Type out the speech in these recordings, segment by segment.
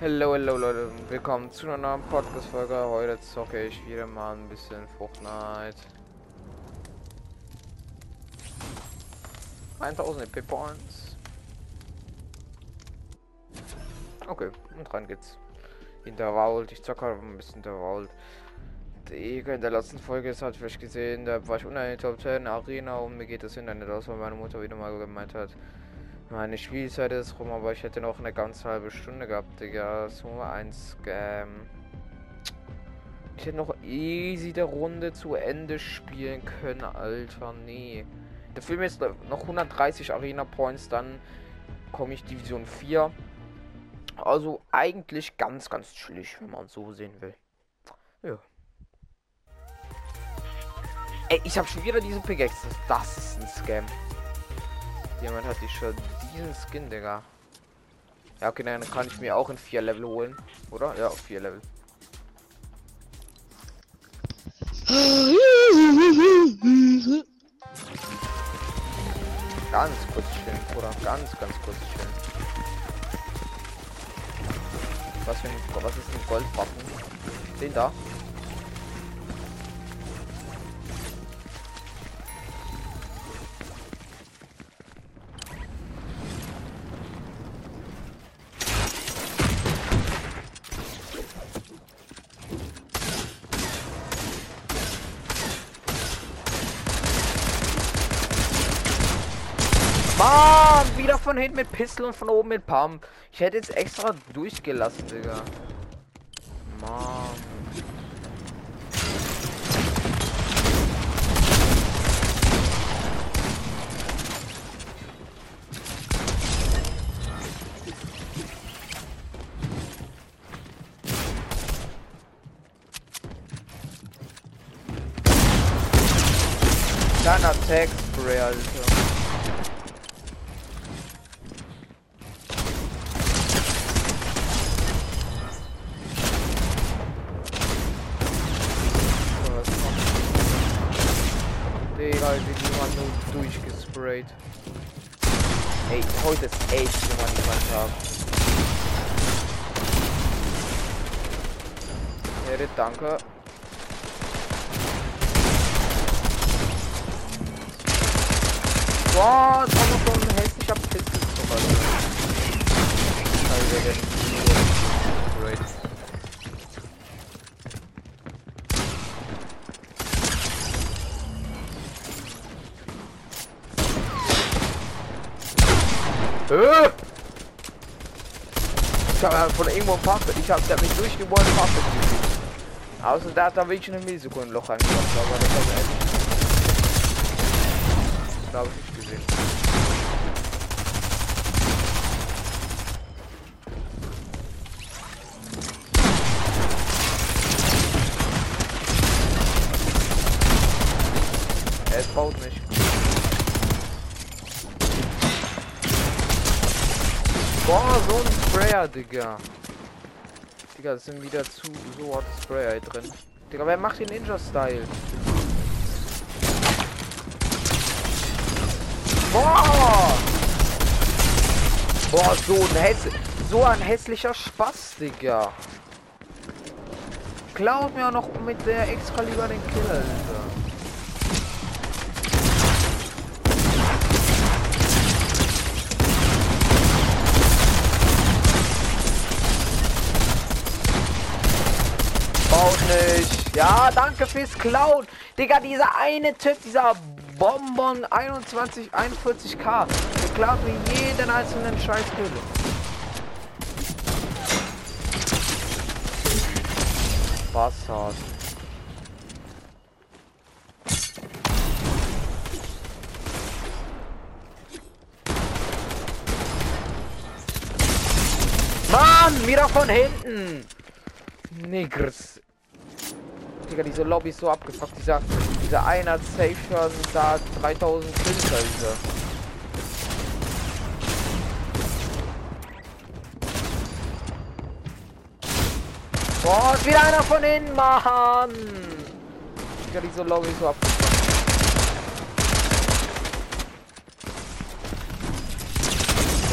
Hallo, hallo Leute, willkommen zu einer neuen Podcast-Folge. Heute zocke ich wieder mal ein bisschen Fortnite. 1000 EP Points. Okay, und rein geht's. Intervault, ich zocke ein bisschen Intervault. Digga, in der letzten Folge ist halt vielleicht gesehen, da war ich unter der Top 10 Arena und mir geht das aus, weil meine Mutter wieder mal gemeint hat, meine Spielzeit ist rum, aber ich hätte noch eine ganz halbe Stunde gehabt, Digga. So ein Scam. Ich hätte noch easy der Runde zu Ende spielen können, Alter. Nee. Der Film ist noch 130 Arena Points, dann komme ich Division 4. Also eigentlich ganz, ganz chillig, wenn man so sehen will. Ja. Ey, ich habe schon wieder diese Pickaxe. Das ist ein Scam. Jemand hat die schon diesen Skin, Digga. Ja, okay, dann kann ich mir auch in vier Level holen. Oder? Ja, auf vier Level. Ganz kurz chillen, Bruder. Ganz, ganz kurz chillen. Was für ein, was ist ein Goldwaffen? Den da? Von hinten mit Pistol und von oben mit Pump. Ich hätte jetzt extra durchgelassen, Digga. Mann. Kleiner Tag Spray, Alter. Digga, die jemand nur durchgesprayt. Ey, heute ist echt jemand niemand haben. Erit, danke. Boah, das war noch so ein hässlicher Pistol sogar. Alter, der ist nur gesprayt. Äh! Ich habe von irgendwo ein Park, ich habe der mich durchgeboren Park gesehen. Außer da hat da wirklich eine Millisekunde Loch reingemacht, aber das habe ich glaube ich nicht gesehen. Es baut nicht. Boah, so ein Sprayer, Digga. Digga, das sind wieder zu so harte Sprayer drin. Digga, wer macht den Ninja-Style? Boah! Boah, so ein häss so ein hässlicher Spaß, Digga. Klaut mir auch noch mit der extra lieber den Kill, Alter. Baut nicht. Ja, danke fürs Klauen. Digga, dieser eine Typ, dieser Bonbon 21, 41k. Der klaut mir jeden einzelnen Scheiß Kill. Bastard. Mann, wieder von hinten. Niggers. Digga, diese Lobby ist so abgefuckt. Dieser, dieser einer Safe Shot da 3000 Kills. Boah, ist wieder einer von innen, Mann. Digga, diese Lobby ist so abgefuckt.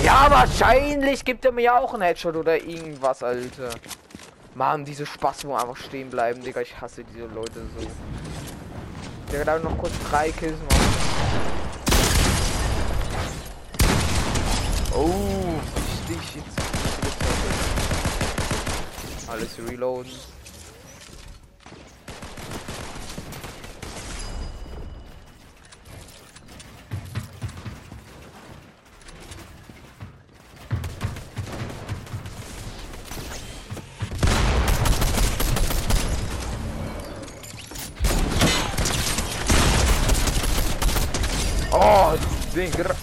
Ja, wahrscheinlich gibt er mir auch einen Headshot oder irgendwas, Alter. Mann, diese Spaß, wo einfach stehen bleiben, Digga. Ich hasse diese Leute so. Der da noch kurz drei Kills machen. Oh, richtig. Alles reloaden. Den Gra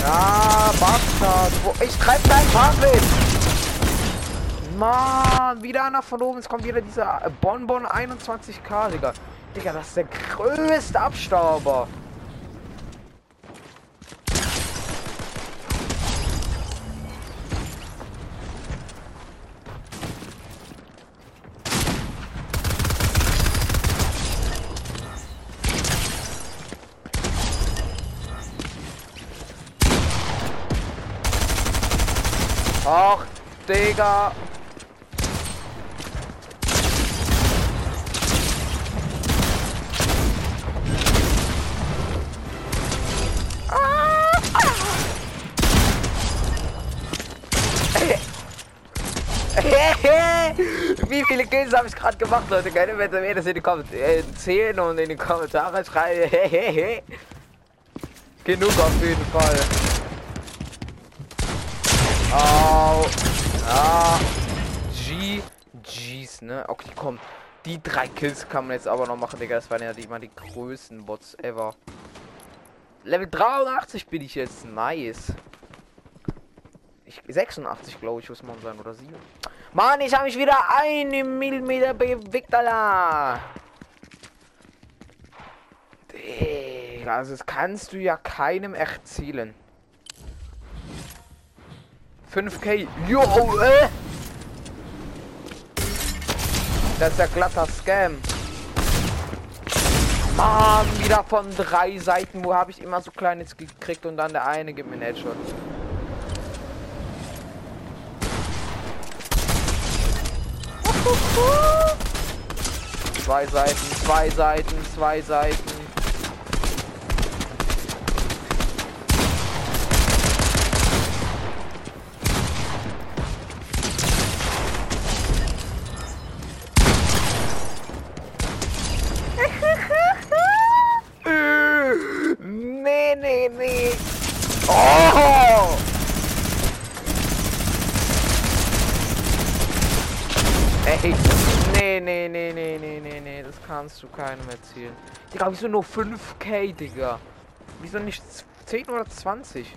Ja, Bastard. Ich treib dein Fahrrad. Mann, wieder einer von oben. Es kommt wieder dieser Bonbon 21k, Digga. Digga, das ist der größte Abstauber. Ach, Digga. Wie viele Kills habe ich gerade gemacht, Leute? Keine Wette mehr, das in die Kommentare zählen und in die Kommentare schreiben. Genug auf jeden Fall. Oh. Ah. G. G's, ne? Okay, komm. Die drei Kills kann man jetzt aber noch machen, Digga. Das waren ja die, mal die größten Bots ever. Level 83 bin ich jetzt. Nice. Ich, 86, glaube ich, muss man sein. Oder 7. Mann, ich habe mich wieder einen Millimeter bewegt, Alter. Digga, also das kannst du ja keinem erzählen. 5k. Jo, äh. Das ist ja glatter Scam. Mann, wieder von drei Seiten. Wo habe ich immer so kleines gekriegt und dann der eine gibt mir einen Headshot. Zwei Seiten, zwei Seiten, zwei Seiten. Nee, nee, nee. Oh! Ey, nee, nee, nee, nee, nee, nee, nee, das kannst du keinem erzählen. Digga, wieso nur 5k, Digga? Wieso nicht 10 oder 20?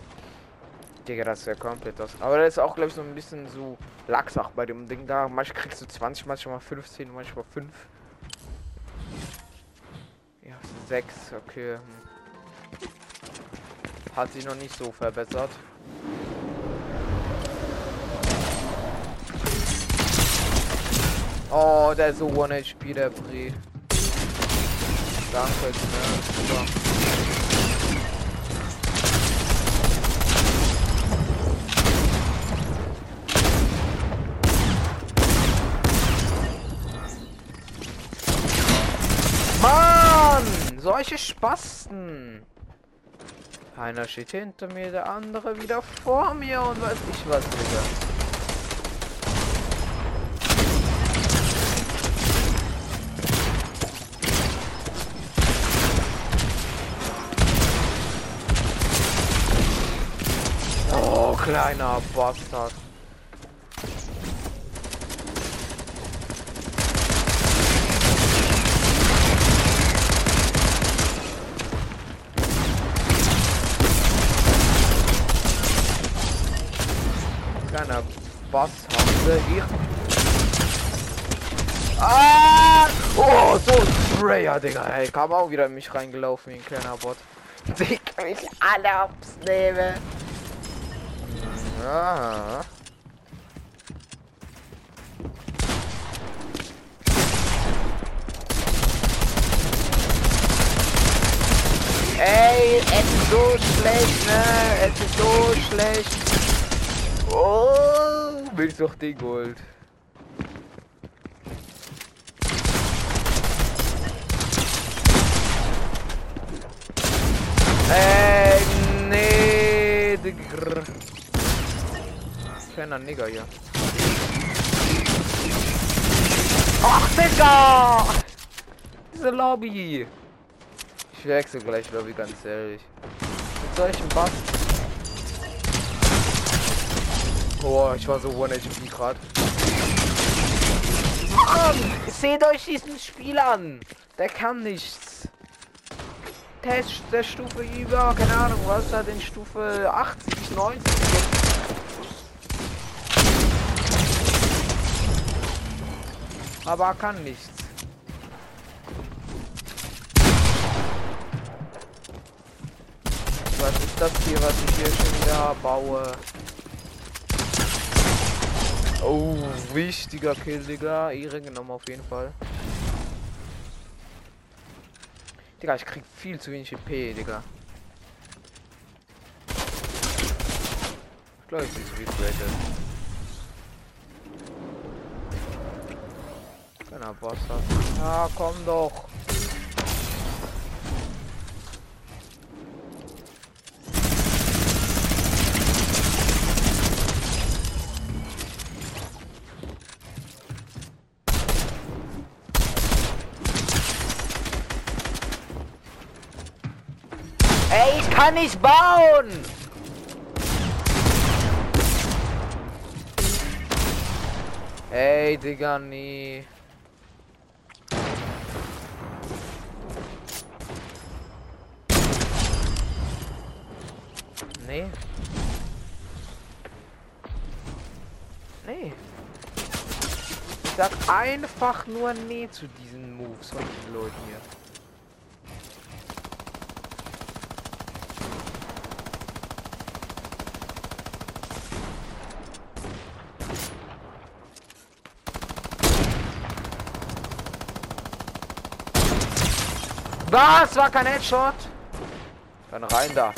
Digga, das ist ja komplett das. Aber das ist auch, glaube ich, so ein bisschen so Lachsach bei dem Ding da. Manchmal kriegst du 20, manchmal 15, manchmal 5. Ja, 6, okay. Hat sich noch nicht so verbessert. Oh, der ist so One HP, der Bre. Danke, ne? Super. Mann! Solche Spasten! Einer steht hinter mir, der andere wieder vor mir und weiß ich was, Digga. Oh, kleiner Bastard. Kleiner Bass haben wir hier. Ah! Oh, so ein Sprayer, Digga. Hey, kam auch wieder in mich reingelaufen wie ein kleiner Bot. Ich alle abs nehme. Ah. Ey, es ist so schlecht, ne? Es ist so schlecht. Oh, willst doch den Gold. Ey, nee, Digga. Kleiner Nigger hier. Ach, Digga! Diese Lobby. Ich wechsle gleich Lobby, ganz ehrlich. Mit solchen Bugs. Boah, ich war so One HP gerade. Mann, seht euch diesen Spiel an. Der kann nichts. Der ist der Stufe über, keine Ahnung, was hat in Stufe 80, 90. Aber kann nichts. Was ist das hier, was ich hier schon wieder baue? Oh, wichtiger Kill, Digga. Ehre genommen auf jeden Fall. Digga, ich krieg viel zu wenig EP, Digga. Ich glaube, ich viel Fläche. Keiner Boss hat. Ah, komm doch. Ich kann nicht bauen! Ey, Digga, nee. Nee. Nee. Ich sag einfach nur nee zu diesen Moves von diesen Leuten hier. Was? War kein Headshot? Dann rein da.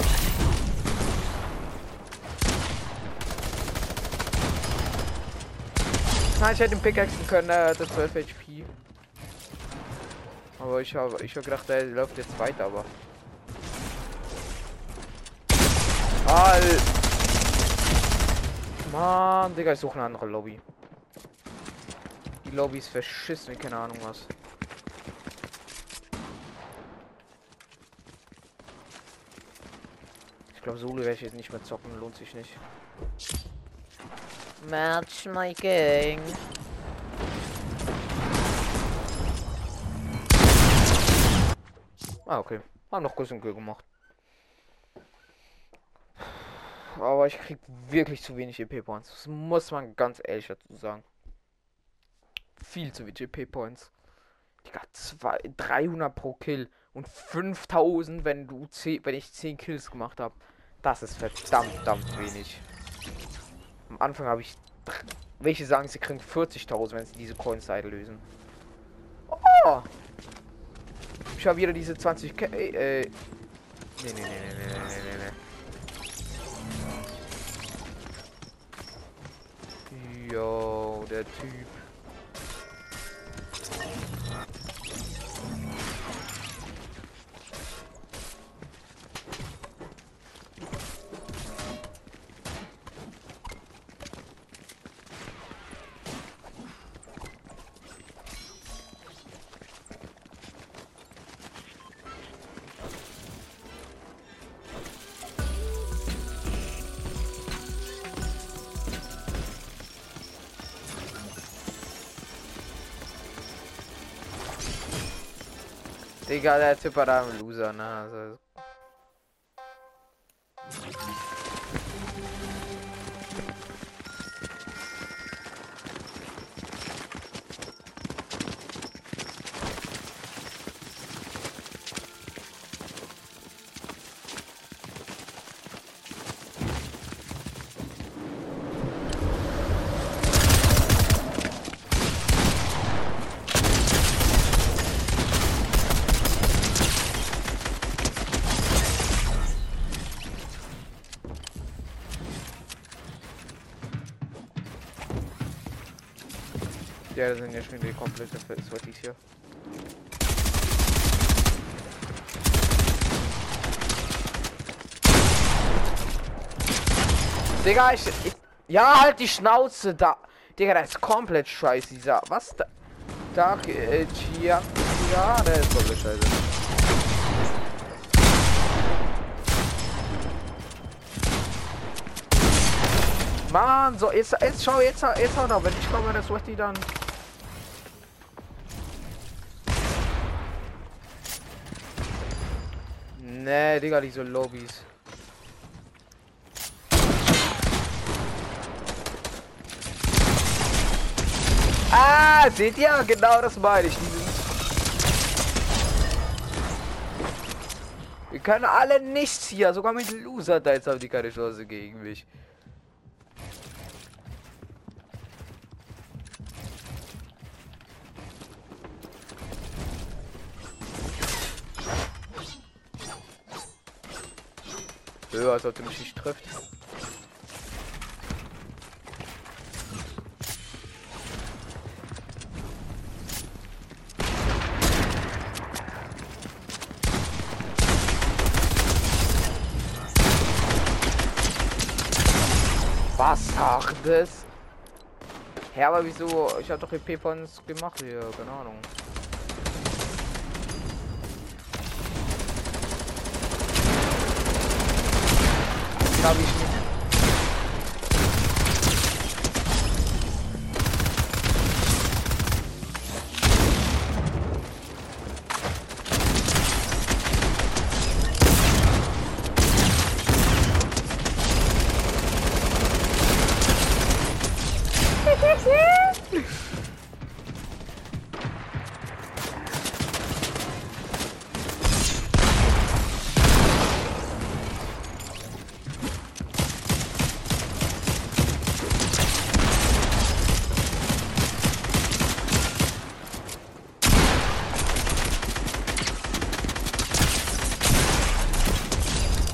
Nein, ich hätte den Pickaxen können, er hatte 12 HP. Aber ich habe ich hab gedacht, er läuft jetzt weiter, aber. All. Mann, Digga, ich suche eine andere Lobby. Die Lobby ist verschissen, keine Ahnung was. Glaube, Solo werde ich jetzt nicht mehr zocken, lohnt sich nicht. Matchmaking. Ah, okay. Haben noch Kuss und Kill gemacht. Aber ich krieg wirklich zu wenig EP-Points. Das muss man ganz ehrlich dazu sagen. Viel zu wenig EP-Points. Digga, zwei, 300 pro Kill und 5000, wenn du 10, wenn ich 10 Kills gemacht habe. Das ist verdammt, verdammt wenig. Am Anfang habe ich. Welche sagen, sie kriegen 40.000, wenn sie diese Coin-Seite lösen. Oh! Ich habe wieder diese 20 K. Äh. Nee, nee, nee, nee, nee, nee, nee. Yo, der Typ. Digga, der Typ war da ein Loser, ne? Also, Ja, das sind ja schon die komplette Sweaties hier. Digga, ich, ich, Ja, halt die Schnauze da. Digga, das ist komplett scheiße, dieser. Was da? Da, äh, ja, ja, der ist komplett scheiße. Mann, so, jetzt, jetzt schau, jetzt, jetzt hau noch, wenn ich komme, das wird die dann. Nee, Digga, diese Lobbys. Ah, seht ihr? Genau das meine ich. Wir können alle nichts hier, sogar mit Loser da jetzt haben die keine Chance gegen mich. Ja, als ob du mich nicht trifft. Was sagt das? Hä, aber wieso? Ich habe doch EP-Points gemacht hier, keine Ahnung. Habe ich nicht.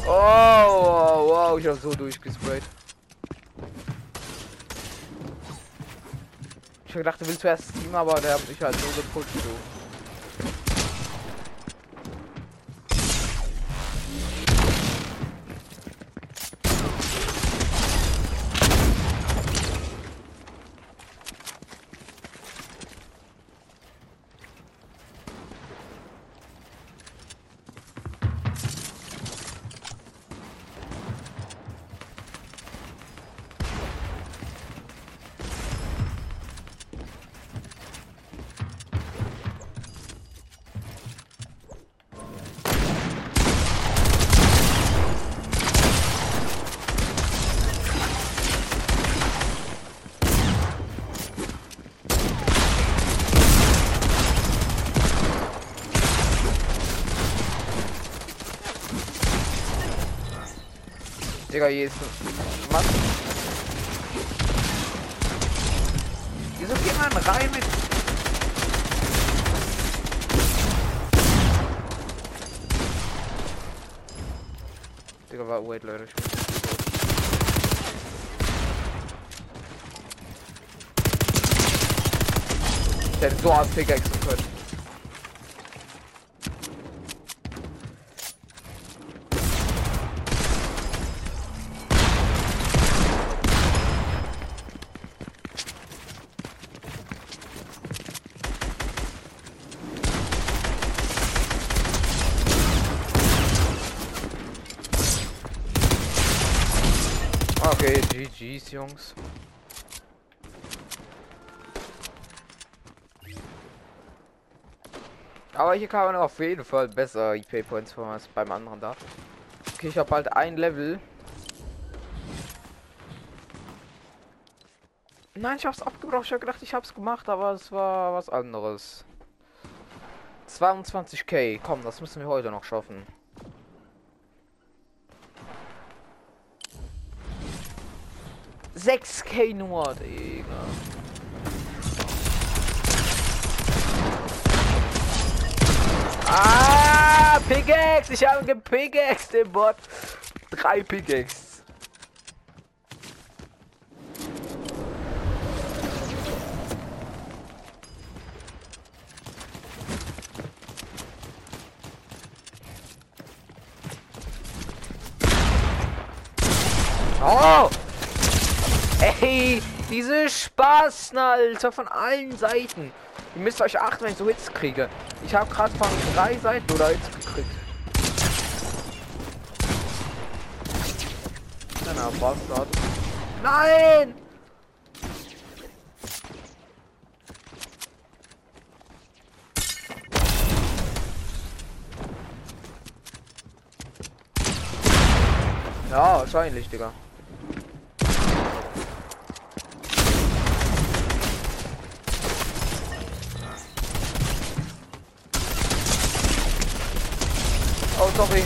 Oh, wow, wow, ich hab so durchgesprayt. Ich hab gedacht, du willst zuerst Team, aber der hat mich halt so gepusht, du. Digga, hier ist ein... Was? Wieso geht man rein mit... Digga, war wait, Leute. Ich muss... Der hätte so als Pickaxe können. Okay, GG's, Jungs. Aber hier kann man auf jeden Fall besser IP-Points von als beim anderen da. Okay, ich habe bald ein Level. Nein, ich hab's abgebrochen. Ich habe gedacht, ich hab's gemacht, aber es war was anderes. 22k, komm, das müssen wir heute noch schaffen. 6k nur, Digga. Ah, Pickaxe, ich habe gepickaxe den Bot. Drei Pickaxe. Oh! Ey, diese Spaßen, Alter, von allen Seiten. Ihr müsst euch achten, wenn ich so Hits kriege. Ich habe gerade von drei Seiten oder Hits gekriegt. Na, Bastard. Nein! Ja, wahrscheinlich, Digga. Oh, sorry.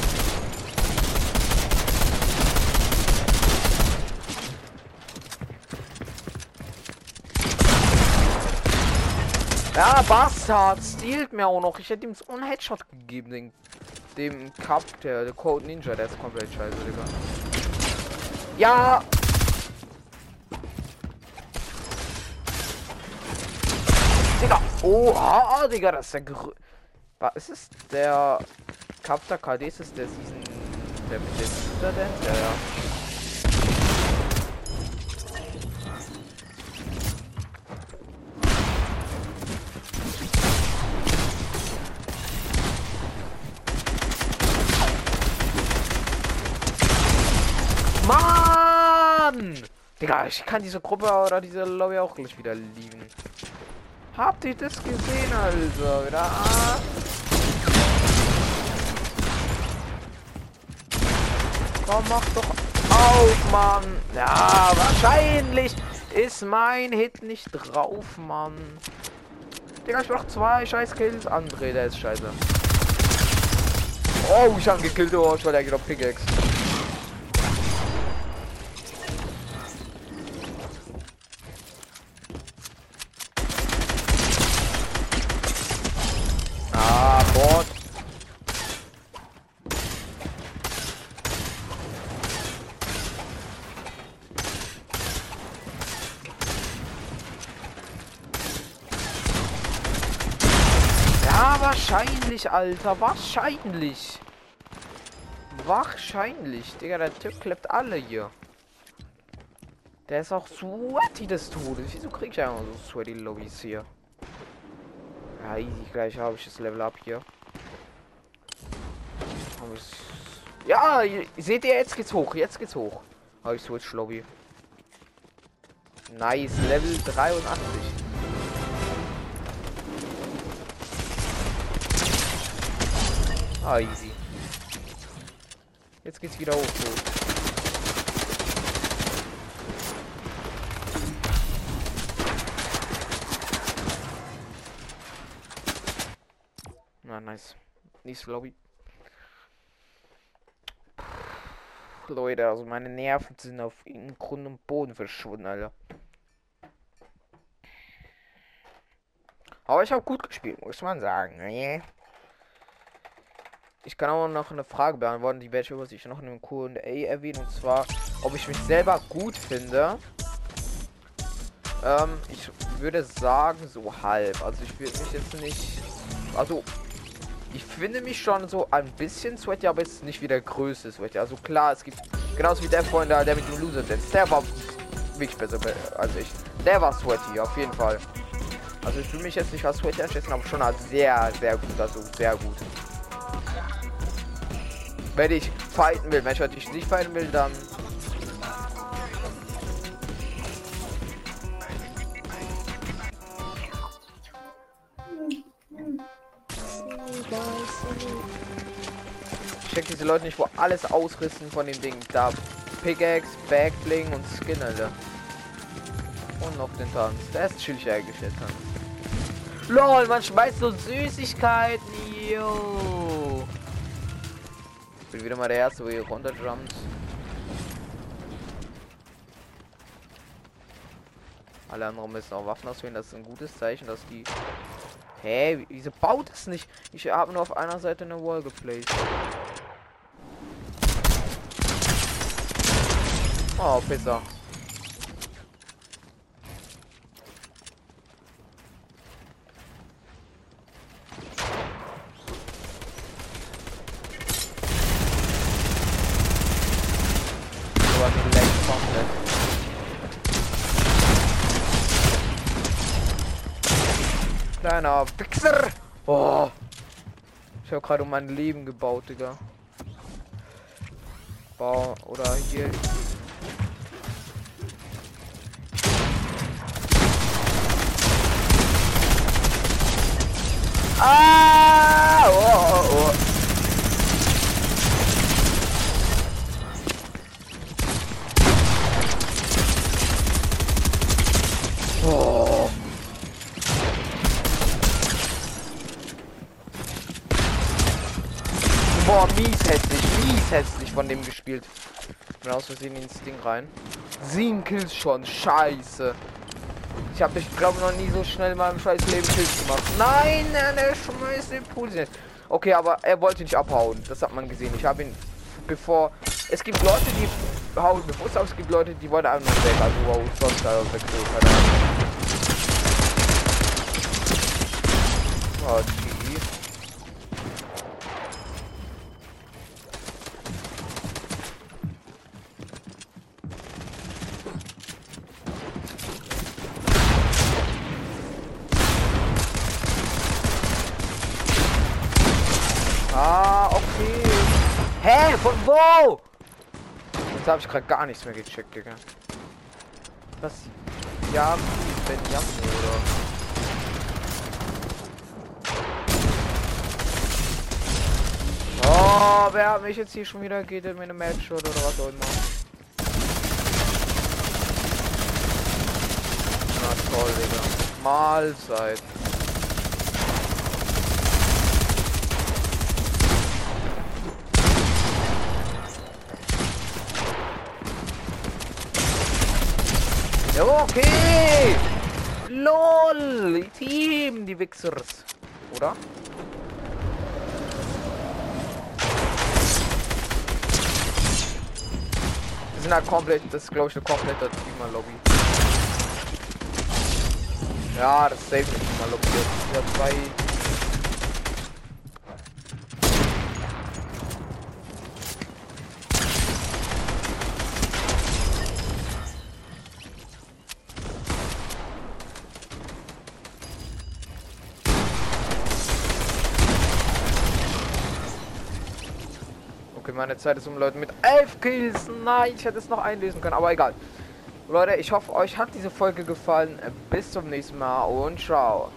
Ja, Bastard, stiehlt mir auch noch. Ich hätte ihm so einen Headshot gegeben, den, dem Cup, der, der Code Ninja, der ist komplett scheiße, Digga. Ja! Digga! Oha, Digga, das ist der Grö Was ist es? Der Capta KD ist der Season. Der mit dem denn? Ja, ja. Mann! Digga, ich kann diese Gruppe oder diese Lobby auch gleich wieder lieben. Habt ihr das gesehen, also? Wieder. Ah. Komm, mach doch auf, Mann. Ja, wahrscheinlich ist mein Hit nicht drauf, Mann. Digga, ich mach zwei scheiß Kills. André, der ist scheiße. Oh, ich hab gekillt, oh, ich war der geht auf Pickaxe. Ah, Bot. Ja, wahrscheinlich, Alter. Wahrscheinlich. Wahrscheinlich. Digga, der Typ klappt alle hier. Der ist auch sweaty des Todes. Wieso krieg ich einfach so sweaty Lobbys hier? Ja, easy. Gleich habe ich das Level up hier. Ja, seht ihr, jetzt geht's hoch. Jetzt geht's hoch. Habe ich Switch Lobby. Nice. Level 83. Ah, easy. Jetzt geht's wieder hoch. Na, nice. Nächste Lobby. Leute, also meine Nerven sind auf in Grund und Boden verschwunden, Alter. Aber ich habe gut gespielt, muss man sagen. Ich kann auch noch eine Frage beantworten, die werde ich über sich noch in einem Q&A erwähnen. Und zwar, ob ich mich selber gut finde. Ähm, ich würde sagen, so halb. Also ich würde mich jetzt nicht... Also, ich finde mich schon so ein bisschen sweaty, aber jetzt nicht wie der größte sweaty. Also klar, es gibt... Genauso wie der Freund da, der mit dem Loser Dance. Der war wirklich besser be- als ich. Der war sweaty, auf jeden Fall. Also ich will mich jetzt nicht als sweaty einschätzen, aber schon als sehr, sehr gut. Also sehr gut. Wenn ich fighten will, wenn ich natürlich nicht fighten will, dann. Ich check diese Leute nicht, wo alles ausrissen von dem Ding. Da Pickaxe, Backbling und Skin, Alter. Und noch den Tanz. Der ist chillig eigentlich, der Tanz. LOL, man schmeißt so Süßigkeiten, yo. Bin wieder mal der Erste, wo ihr runterjumpt. Alle anderen müssen auch Waffen auswählen. Das ist ein gutes Zeichen, dass die... Hä? Wieso baut es nicht? Ich habe nur auf einer Seite eine Wall geplaced. Oh, Pizza. So hat die Legs vom Kleiner Wichser! Oh! Ich habe gerade um mein Leben gebaut, Digga. Bau oder hier. Ah! Oh, oh, oh. Oh. Boah, mies hässlich, mies hässlich von dem gespielt. Bin aus Versehen ins Ding rein. Sieben Kills schon, scheiße. Ich habe ich glaube noch nie so schnell in meinem scheiß Leben Kills gemacht. Nein, der schmeißt den Pool. Okay, aber er wollte nicht abhauen. Das hat man gesehen. Ich habe ihn bevor. Es gibt Leute, die hauen bewusst aus. Es gibt Leute, die wollen einfach weg. Also wow, sonst da weg. Keine Ahnung. Oh, GG. Ah, okay. Hä? Von wo? Jetzt habe ich gerade gar nichts mehr gecheckt, Digga. Was? Ja, Ben Jamme, oder? Oh, wer hat mich jetzt hier schon wieder geht in meine Match oder was auch immer. Na toll, Digga. Mahlzeit. Okay. LOL. Team, die Wichsers. Oder? Wir sind halt komplett, das ist glaube ich eine komplette Teamer-Lobby. Ja, das ist safe eine Teamer-Lobby. Ja, zwei. Okay, meine Zeit ist um Leute mit 11 Kills. Nein, ich hätte es noch einlesen können, aber egal. Leute, ich hoffe, euch hat diese Folge gefallen. Bis zum nächsten Mal und ciao.